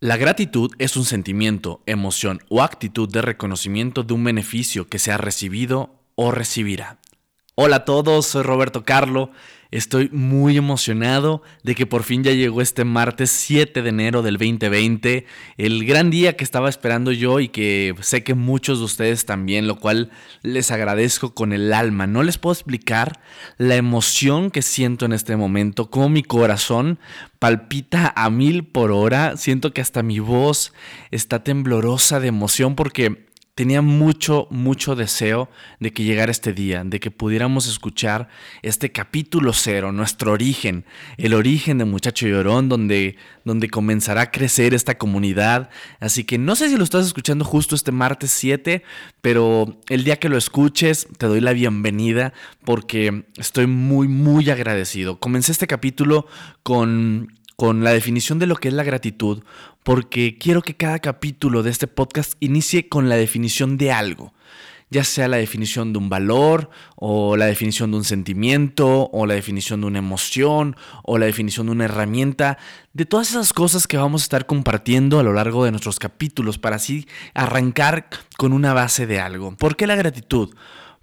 La gratitud es un sentimiento, emoción o actitud de reconocimiento de un beneficio que se ha recibido o recibirá. Hola a todos, soy Roberto Carlo. Estoy muy emocionado de que por fin ya llegó este martes 7 de enero del 2020, el gran día que estaba esperando yo y que sé que muchos de ustedes también, lo cual les agradezco con el alma. No les puedo explicar la emoción que siento en este momento, cómo mi corazón palpita a mil por hora, siento que hasta mi voz está temblorosa de emoción porque tenía mucho, mucho deseo de que llegara este día, de que pudiéramos escuchar este capítulo cero, nuestro origen, el origen de Muchacho Llorón, donde, donde comenzará a crecer esta comunidad. Así que no sé si lo estás escuchando justo este martes 7, pero el día que lo escuches te doy la bienvenida porque estoy muy, muy agradecido. Comencé este capítulo con con la definición de lo que es la gratitud, porque quiero que cada capítulo de este podcast inicie con la definición de algo, ya sea la definición de un valor, o la definición de un sentimiento, o la definición de una emoción, o la definición de una herramienta, de todas esas cosas que vamos a estar compartiendo a lo largo de nuestros capítulos, para así arrancar con una base de algo. ¿Por qué la gratitud?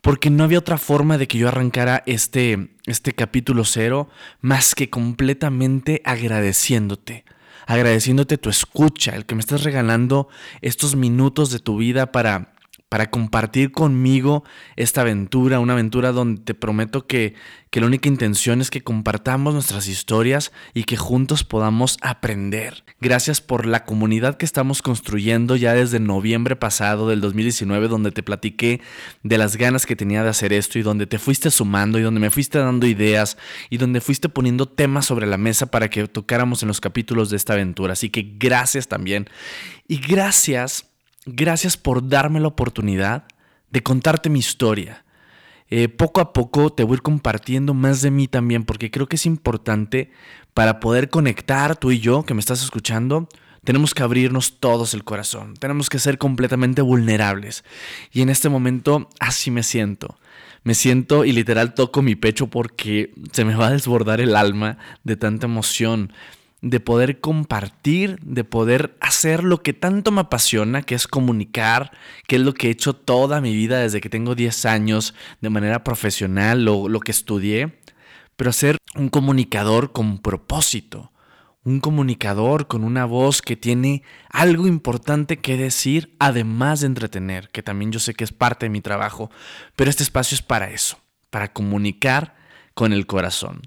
porque no había otra forma de que yo arrancara este, este capítulo cero más que completamente agradeciéndote. Agradeciéndote tu escucha, el que me estás regalando estos minutos de tu vida para para compartir conmigo esta aventura, una aventura donde te prometo que, que, la única intención es que compartamos nuestras historias y que juntos podamos aprender. Gracias por la comunidad que estamos construyendo ya desde noviembre pasado del 2019, donde te platiqué de las ganas que tenía de hacer esto y donde te fuiste sumando y donde me fuiste dando ideas y donde fuiste poniendo temas sobre la mesa para que tocáramos en los capítulos de esta aventura. Así que gracias también. Y gracias Gracias por darme la oportunidad de contarte mi historia. Eh, poco a poco te voy compartiendo más de mí también, porque creo que es importante para poder conectar tú y yo, que me estás escuchando, tenemos que abrirnos todos el corazón, tenemos que ser completamente vulnerables. Y en este momento así me siento. Me siento y literal toco mi pecho porque se me va a desbordar el alma de tanta emoción de poder compartir, de poder hacer lo que tanto me apasiona, que es comunicar, que es lo que he hecho toda mi vida desde que tengo 10 años de manera profesional, lo, lo que estudié, pero ser un comunicador con propósito, un comunicador con una voz que tiene algo importante que decir, además de entretener, que también yo sé que es parte de mi trabajo, pero este espacio es para eso, para comunicar con el corazón.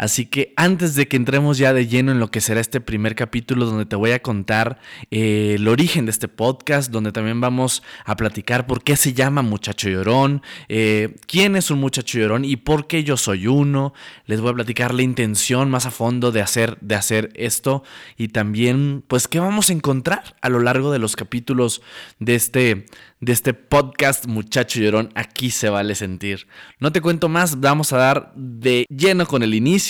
Así que antes de que entremos ya de lleno en lo que será este primer capítulo donde te voy a contar eh, el origen de este podcast, donde también vamos a platicar por qué se llama Muchacho Llorón, eh, quién es un muchacho llorón y por qué yo soy uno. Les voy a platicar la intención más a fondo de hacer, de hacer esto y también pues qué vamos a encontrar a lo largo de los capítulos de este de este podcast Muchacho Llorón, aquí se vale sentir. No te cuento más, vamos a dar de lleno con el inicio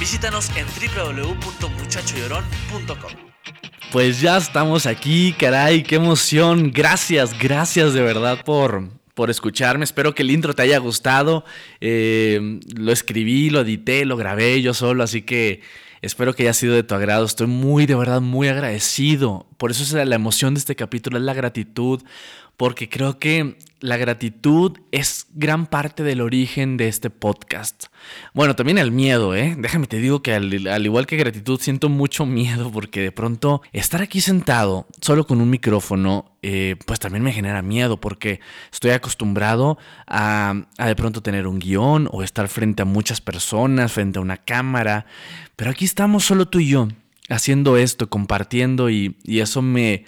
Visítanos en www.muchachollorón.com. Pues ya estamos aquí, caray, qué emoción. Gracias, gracias de verdad por, por escucharme. Espero que el intro te haya gustado. Eh, lo escribí, lo edité, lo grabé yo solo, así que espero que haya sido de tu agrado. Estoy muy, de verdad, muy agradecido. Por eso es la emoción de este capítulo, es la gratitud, porque creo que la gratitud es gran parte del origen de este podcast. Bueno, también el miedo, ¿eh? Déjame te digo que al, igual que gratitud siento mucho miedo porque de pronto estar aquí sentado solo con un micrófono, eh, pues también me genera miedo porque estoy acostumbrado a, de pronto tener un guion o estar frente a muchas personas, frente a una cámara, pero aquí estamos solo tú y yo haciendo esto, compartiendo y, y eso me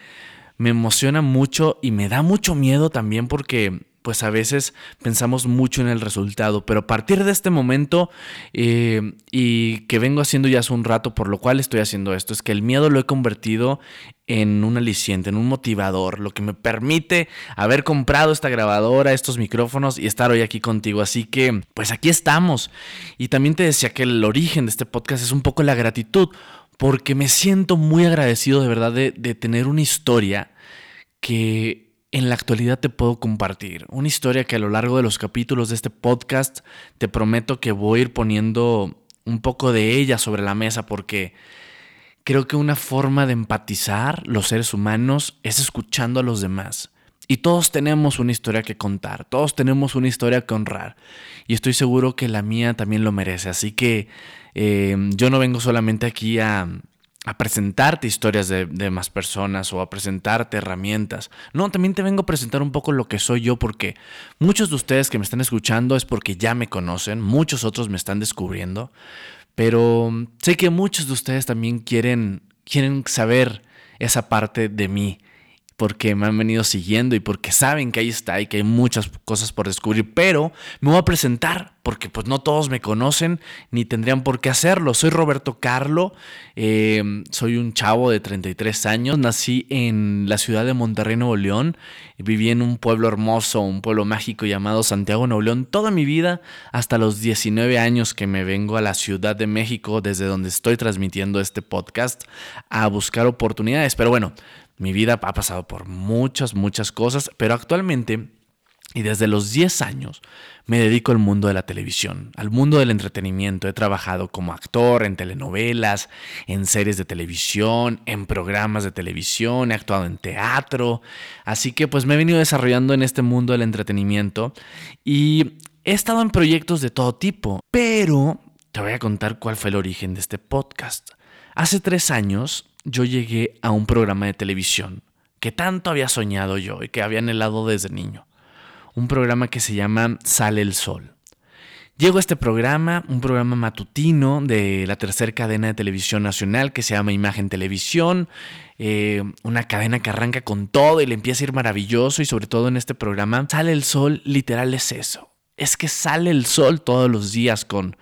me emociona mucho y me da mucho miedo también porque pues a veces pensamos mucho en el resultado, pero a partir de este momento eh, y que vengo haciendo ya hace un rato, por lo cual estoy haciendo esto, es que el miedo lo he convertido en un aliciente, en un motivador, lo que me permite haber comprado esta grabadora, estos micrófonos y estar hoy aquí contigo. Así que, pues aquí estamos. Y también te decía que el origen de este podcast es un poco la gratitud, porque me siento muy agradecido de verdad de, tener una historia que en la actualidad te puedo compartir. Una historia que a lo largo de los capítulos de este podcast te prometo que voy a ir poniendo un poco de ella sobre la mesa porque creo que una forma de empatizar los seres humanos es escuchando a los demás. Y todos tenemos una historia que contar, todos tenemos una historia que honrar. Y estoy seguro que la mía también lo merece. Así que eh, yo no vengo solamente aquí a, presentarte historias de, más personas o a presentarte herramientas. No, también te vengo a presentar un poco lo que soy yo porque muchos de ustedes que me están escuchando es porque ya me conocen, muchos otros me están descubriendo, pero sé que muchos de ustedes también quieren, quieren saber esa parte de mí porque me han venido siguiendo y porque saben que ahí está y que hay muchas cosas por descubrir, pero me voy a presentar porque pues no todos me conocen ni tendrían por qué hacerlo. Soy Roberto Carlo, em, soy un chavo de 33 años, nací en la ciudad de Monterrey, Nuevo León, viví en un pueblo hermoso, un pueblo mágico llamado Santiago, Nuevo León, toda mi vida hasta los 19 años que me vengo a la Ciudad de México, desde donde estoy transmitiendo este podcast, a buscar oportunidades. Pero bueno, mi vida ha pasado por muchas, muchas cosas, pero actualmente y desde los 10 años me dedico al mundo de la televisión, al mundo del entretenimiento. He trabajado como actor en telenovelas, en series de televisión, en programas de televisión, he actuado en teatro. Así que pues me he venido desarrollando en este mundo del entretenimiento y he estado en proyectos de todo tipo. Pero te voy a contar cuál fue el origen de este podcast. Hace tres años yo llegué a un programa de televisión que tanto había soñado yo y que había anhelado desde niño. Un programa que se llama Sale el Sol. Llego a este programa, un programa matutino de la tercera cadena de televisión nacional que se llama Imagen Televisión, eh, una cadena que arranca con todo y le empieza a ir maravilloso y sobre todo en este programa Sale el Sol, literal es eso. Es que sale el sol todos los días con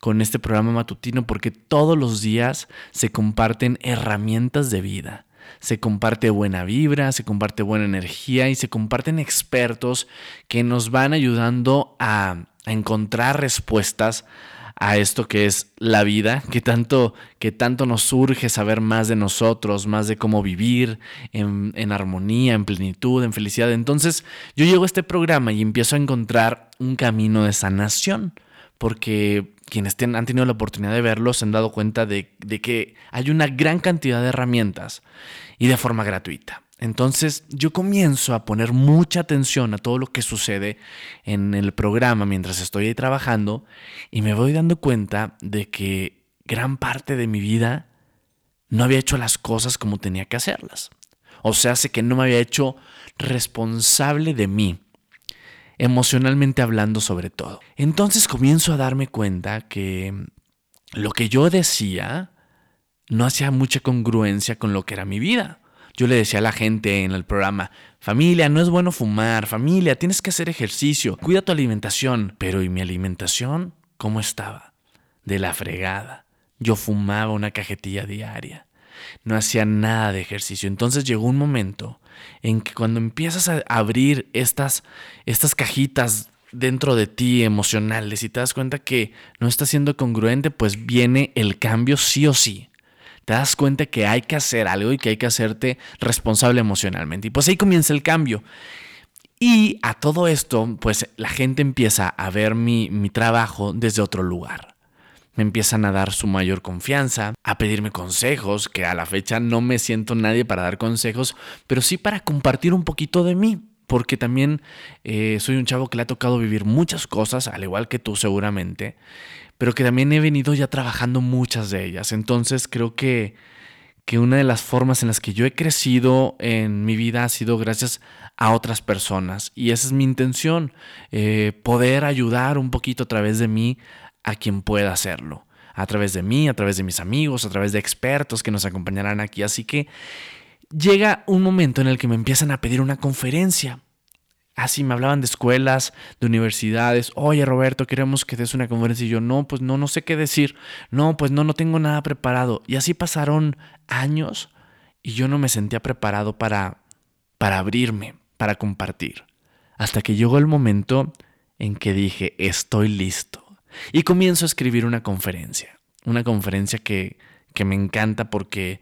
con este programa matutino porque todos los días se comparten herramientas de vida. Se comparte buena vibra, se comparte buena energía y se comparten expertos que nos van ayudando a, encontrar respuestas a esto que es la vida, que tanto, que tanto nos surge saber más de nosotros, más de cómo vivir en, en, armonía, en plenitud, en felicidad. Entonces yo llego a este programa y empiezo a encontrar un camino de sanación, porque quienes han tenido la oportunidad de verlo se han dado cuenta de, que hay una gran cantidad de herramientas y de forma gratuita. Entonces yo comienzo a poner mucha atención a todo lo que sucede en el programa mientras estoy ahí trabajando y me voy dando cuenta de que gran parte de mi vida no había hecho las cosas como tenía que hacerlas. O sea, hace que no me había hecho responsable de mí emocionalmente hablando sobre todo. Entonces comienzo a darme cuenta que lo que yo decía no hacía mucha congruencia con lo que era mi vida. Yo le decía a la gente en el programa, familia, no es bueno fumar, familia, tienes que hacer ejercicio, cuida tu alimentación. Pero ¿y mi alimentación? ¿Cómo estaba? De la fregada. Yo fumaba una cajetilla diaria. No hacía nada de ejercicio. Entonces llegó un momento en que cuando empiezas a abrir estas, estas cajitas dentro de ti emocionales y te das cuenta que no está siendo congruente, pues viene el cambio sí o sí. Te das cuenta que hay que hacer algo y que hay que hacerte responsable emocionalmente. Y pues ahí comienza el cambio. Y a todo esto, pues la gente empieza a ver mi, mi trabajo desde otro lugar me empiezan a dar su mayor confianza, a pedirme consejos, que a la fecha no me siento nadie para dar consejos, pero sí para compartir un poquito de mí, porque también eh, soy un chavo que le ha tocado vivir muchas cosas, al igual que tú seguramente, pero que también he venido ya trabajando muchas de ellas. Entonces creo que, que una de las formas en las que yo he crecido en mi vida ha sido gracias a otras personas. Y esa es mi intención, eh, poder ayudar un poquito a través de mí a quien pueda hacerlo, a través de mí, a través de mis amigos, a través de expertos que nos acompañarán aquí. Así que llega un momento en el que me empiezan a pedir una conferencia. Así me hablaban de escuelas, de universidades. Oye, Roberto, queremos que des una conferencia. Y yo, no, pues no, no sé qué decir. No, pues no, no tengo nada preparado. Y así pasaron años y yo no me sentía preparado para, para abrirme, para compartir. Hasta que llegó el momento en que dije, estoy listo. Y comienzo a escribir una conferencia. Una conferencia que, que me encanta porque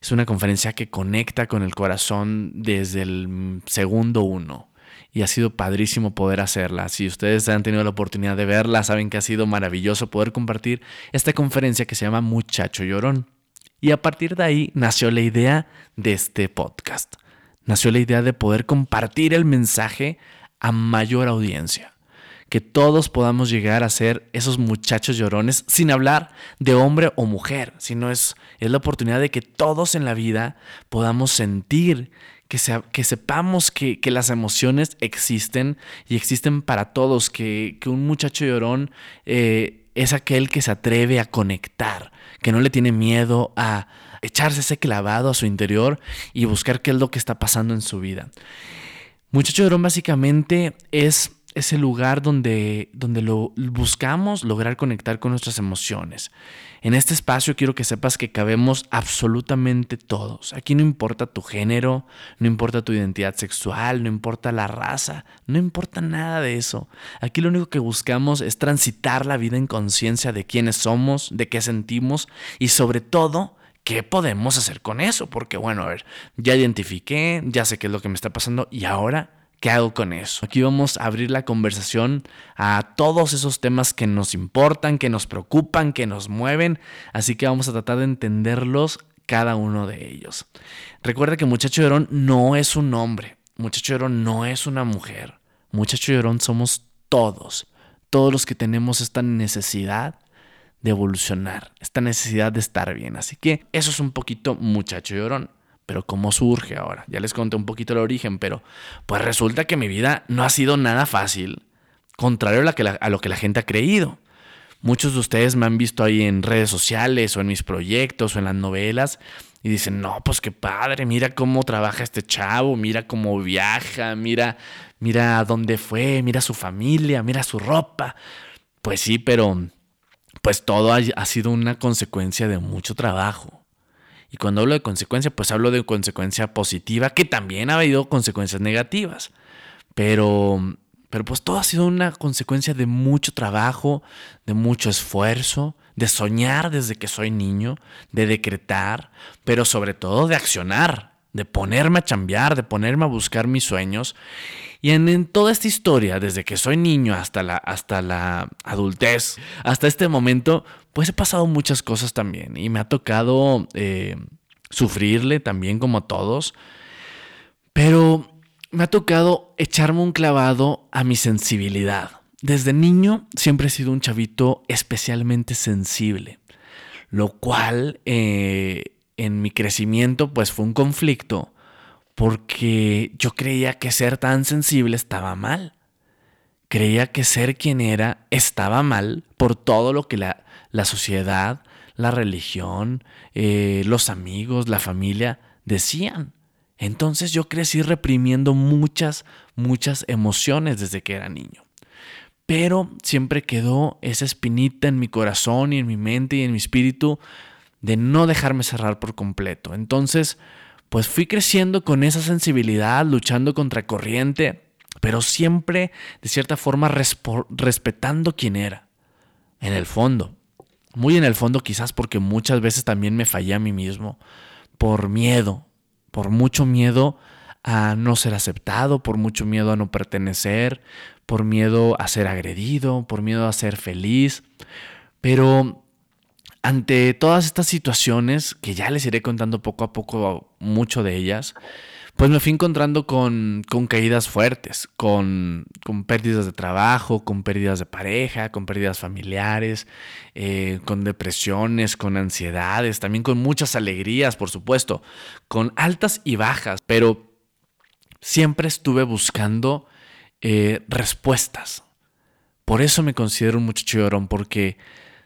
es una conferencia que conecta con el corazón desde el segundo uno y ha sido padrísimo poder hacerla. Si ustedes han tenido la oportunidad de verla, saben que ha sido maravilloso poder compartir esta conferencia que se llama Muchacho Llorón. Y a partir de ahí nació la idea de este podcast. Nació la idea de poder compartir el mensaje a mayor audiencia. Que todos podamos llegar a ser esos muchachos llorones sin hablar de hombre o mujer, sino es, es la oportunidad de que todos en la vida podamos sentir que, sepamos que, las emociones existen y existen para todos, que, un muchacho llorón eh, es aquel que se atreve a conectar, que no le tiene miedo a echarse ese clavado a su interior y buscar qué es lo que está pasando en su vida. Muchacho llorón básicamente es ese lugar donde, donde lo buscamos lograr conectar con nuestras emociones. En este espacio quiero que sepas que cabemos absolutamente todos. Aquí no importa tu género, no importa tu identidad sexual, no importa la raza, no importa nada de eso. Aquí lo único que buscamos es transitar la vida en conciencia de quiénes somos, de qué sentimos y sobre todo ¿qué podemos hacer con eso? Porque bueno, a ver, ya identifiqué, ya sé qué es lo que me está pasando y ahora ¿Qué hago con eso? Aquí vamos a abrir la conversación a todos esos temas que nos importan, que nos preocupan, que nos mueven, así que vamos a tratar de entenderlos cada uno de ellos. Recuerda que Muchacho Llorón no es un hombre, Muchacho Llorón no es una mujer, Muchacho Llorón somos todos, todos los que tenemos esta necesidad de evolucionar, esta necesidad de estar bien. Así que eso es un poquito Muchacho Llorón. Pero ¿cómo surge ahora? Ya les conté un poquito el origen, pero pues resulta que mi vida no ha sido nada fácil, contrario a, lo que la gente ha creído. Muchos de ustedes me han visto ahí en redes sociales o en mis proyectos o en las novelas y dicen, no, pues qué padre, mira cómo trabaja este chavo, mira cómo viaja, mira, mira dónde fue, mira su familia, mira su ropa. Pues sí, pero pues todo ha sido una consecuencia de mucho trabajo. Y cuando hablo de consecuencia, pues hablo de consecuencia positiva, que también ha habido consecuencias negativas. Pero, pero pues todo ha sido una consecuencia de mucho trabajo, de mucho esfuerzo, de soñar desde que soy niño, de decretar, pero sobre todo de accionar, de ponerme a chambear, de ponerme a buscar mis sueños. Y en, toda esta historia, desde que soy niño hasta la, hasta la adultez, hasta este momento, pues he pasado muchas cosas también y me ha tocado eh, sufrirle también como todos, pero me ha tocado echarme un clavado a mi sensibilidad. Desde niño siempre he sido un chavito especialmente sensible, lo cual eh, en mi crecimiento pues fue un conflicto porque yo creía que ser tan sensible estaba mal. Creía que ser quien era estaba mal por todo lo que la, la sociedad, la religión, eh, los amigos, la familia decían. Entonces yo crecí reprimiendo muchas, muchas emociones desde que era niño. Pero siempre quedó esa espinita en mi corazón y en mi mente y en mi espíritu de no dejarme cerrar por completo. Entonces, pues fui creciendo con esa sensibilidad, luchando contra corriente, pero siempre de cierta forma respetando quién era, en el fondo. Muy en el fondo quizás porque muchas veces también me fallé a mí mismo por miedo, por mucho miedo a no ser aceptado, por mucho miedo a no pertenecer, por miedo a ser agredido, por miedo a ser feliz. Pero ante todas estas situaciones, que ya les iré contando poco a poco mucho de ellas, pues me fui encontrando con, caídas fuertes, con, pérdidas de trabajo, con pérdidas de pareja, con pérdidas familiares, eh, con depresiones, con ansiedades, también con muchas alegrías, por supuesto, con altas y bajas, pero siempre estuve buscando eh, respuestas. Por eso me considero un muchacho porque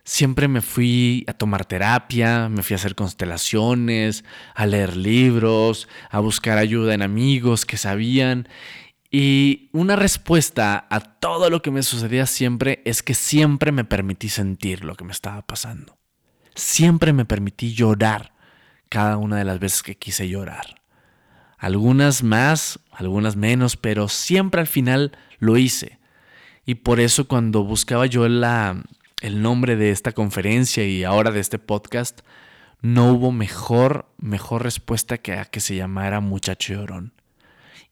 siempre me fui a tomar terapia, me fui a hacer constelaciones, a leer libros, a buscar ayuda en amigos que sabían. Y una respuesta a todo lo que me sucedía siempre es que siempre me permití sentir lo que me estaba pasando. Siempre me permití llorar cada una de las veces que quise llorar. Algunas más, algunas menos, pero siempre al final lo hice. Y por eso cuando buscaba yo la, el nombre de esta conferencia y ahora de este podcast, no hubo mejor, mejor respuesta que a que se llamara Muchacho Llorón.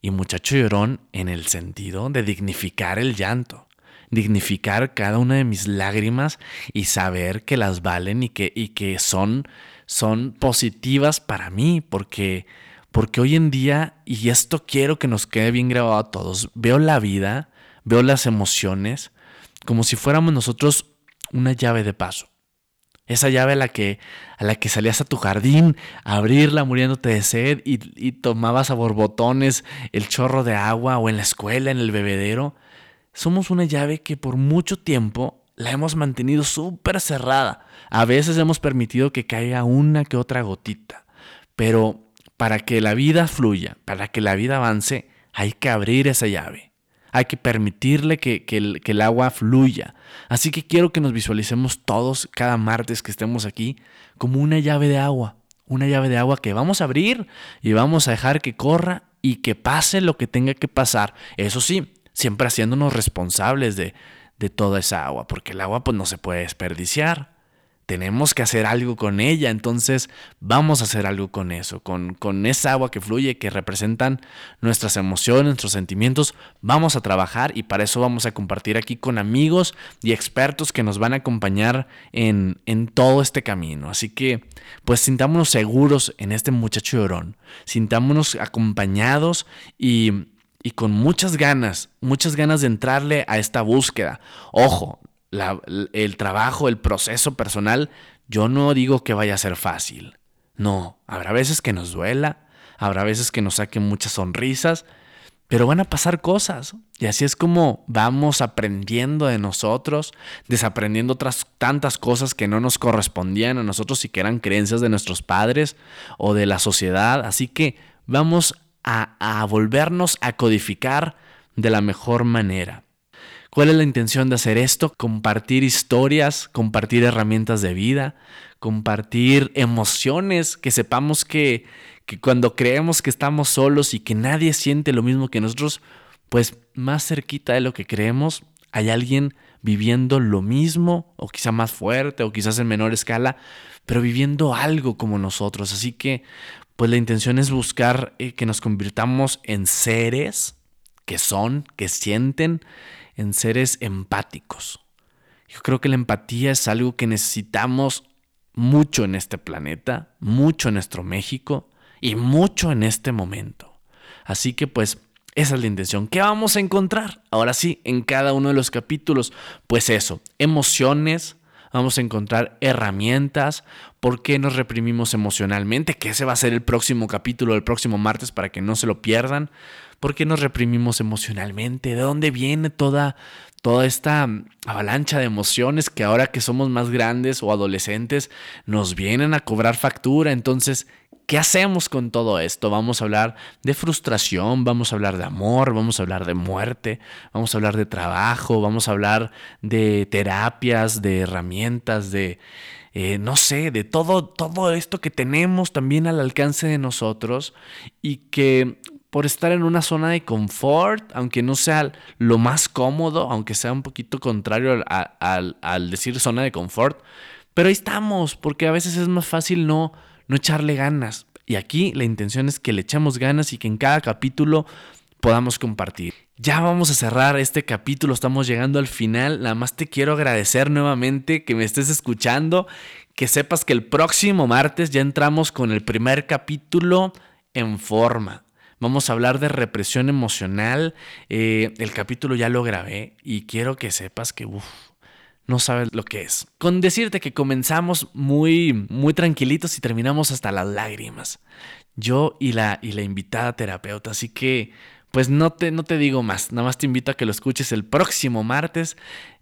Y Muchacho Llorón en el sentido de dignificar el llanto, dignificar cada una de mis lágrimas y saber que las valen y que, y que son, son positivas para mí, porque, porque hoy en día, y esto quiero que nos quede bien grabado a todos, veo la vida, veo las emociones como si fuéramos nosotros una llave de paso. Esa llave a la que, a la que salías a tu jardín a abrirla muriéndote de sed y, y tomabas a borbotones el chorro de agua o en la escuela, en el bebedero. Somos una llave que por mucho tiempo la hemos mantenido súper cerrada. A veces hemos permitido que caiga una que otra gotita. Pero para que la vida fluya, para que la vida avance, hay que abrir esa llave. Hay que permitirle que, el, agua fluya. Así que quiero que nos visualicemos todos cada martes que estemos aquí como una llave de agua. Una llave de agua que vamos a abrir y vamos a dejar que corra y que pase lo que tenga que pasar. Eso sí, siempre haciéndonos responsables de, de toda esa agua, porque el agua pues no se puede desperdiciar tenemos que hacer algo con ella, entonces vamos a hacer algo con eso, con, con esa agua que fluye, que representan nuestras emociones, nuestros sentimientos, vamos a trabajar y para eso vamos a compartir aquí con amigos y expertos que nos van a acompañar en, en todo este camino. Así que, pues sintámonos seguros en este muchacho llorón, sintámonos acompañados y, y con muchas ganas, muchas ganas de entrarle a esta búsqueda. Ojo, el trabajo, el proceso personal, yo no digo que vaya a ser fácil. No, habrá veces que nos duela, habrá veces que nos saquen muchas sonrisas, pero van a pasar cosas. Y así es como vamos aprendiendo de nosotros, desaprendiendo otras tantas cosas que no nos correspondían a nosotros y que eran creencias de nuestros padres o de la sociedad. Así que vamos a, a volvernos a codificar de la mejor manera. ¿Cuál es la intención de hacer esto? Compartir historias, compartir herramientas de vida, compartir emociones, que sepamos que, que cuando creemos que estamos solos y que nadie siente lo mismo que nosotros, pues más cerquita de lo que creemos hay alguien viviendo lo mismo, o quizá más fuerte, o quizás en menor escala, pero viviendo algo como nosotros. Así que, pues la intención es buscar eh, que nos convirtamos en seres que son, que sienten en seres empáticos. Yo creo que la empatía es algo que necesitamos mucho en este planeta, mucho en nuestro México y mucho en este momento. Así que pues esa es la intención. ¿Qué vamos a encontrar? Ahora sí, en cada uno de los capítulos, pues eso, emociones, vamos a encontrar herramientas, por qué nos reprimimos emocionalmente, que ese va a ser el próximo capítulo, el próximo martes, para que no se lo pierdan. ¿Por qué nos reprimimos emocionalmente? ¿De dónde viene toda, toda esta avalancha de emociones que ahora que somos más grandes o adolescentes nos vienen a cobrar factura? Entonces, ¿Qué hacemos con todo esto? Vamos a hablar de frustración, vamos a hablar de amor, vamos a hablar de muerte, vamos a hablar de trabajo, vamos a hablar de terapias, de herramientas, de, eh, no sé, de todo, todo esto que tenemos también al alcance de nosotros y que por estar en una zona de confort, aunque no sea lo más cómodo, aunque sea un poquito contrario al, al, decir zona de confort, pero ahí estamos, porque a veces es más fácil no, no echarle ganas. Y aquí la intención es que le echemos ganas y que en cada capítulo podamos compartir. Ya vamos a cerrar este capítulo, estamos llegando al final. Nada más te quiero agradecer nuevamente que me estés escuchando, que sepas que el próximo martes ya entramos con el primer capítulo en forma. Vamos a hablar de represión emocional. Eh, el capítulo ya lo grabé y quiero que sepas que no sabes lo que es. Con decirte que comenzamos muy, muy tranquilitos y terminamos hasta las lágrimas. Yo y la, y la invitada terapeuta. Así que, pues no te, no te digo más, nada más te invito a que lo escuches el próximo martes.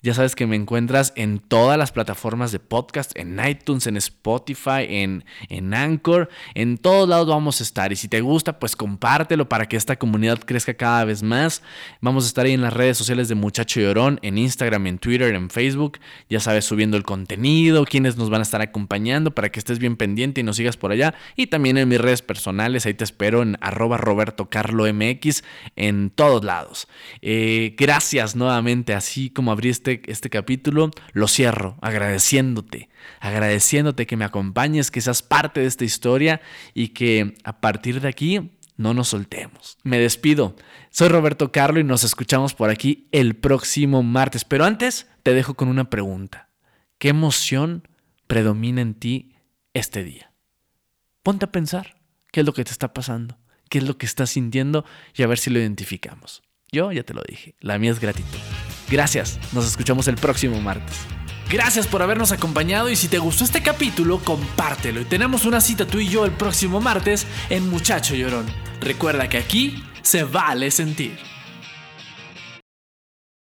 Ya sabes que me encuentras en todas las plataformas de podcast, en iTunes, en Spotify, en, en Anchor, en todos lados vamos a estar. Y si te gusta, pues compártelo para que esta comunidad crezca cada vez más. Vamos a estar ahí en las redes sociales de Muchacho Llorón, en Instagram, en Twitter, en Facebook. Ya sabes, subiendo el contenido, quienes nos van a estar acompañando para que estés bien pendiente y nos sigas por allá. Y también en mis redes personales, ahí te espero en arroba Roberto Carlo MX en todos lados. Eh, gracias nuevamente, así como abriste este, capítulo, lo cierro agradeciéndote, agradeciéndote que me acompañes, que seas parte de esta historia y que a partir de aquí no nos soltemos. Me despido. Soy Roberto Carlo y nos escuchamos por aquí el próximo martes. Pero antes te dejo con una pregunta. ¿Qué emoción predomina en ti este día? Ponte a pensar qué es lo que te está pasando, qué es lo que estás sintiendo y a ver si lo identificamos. Yo ya te lo dije, la mía es gratitud. Gracias, nos escuchamos el próximo martes. Gracias por habernos acompañado y si te gustó este capítulo, compártelo. Y tenemos una cita tú y yo el próximo martes en Muchacho Llorón. Recuerda que aquí se vale sentir.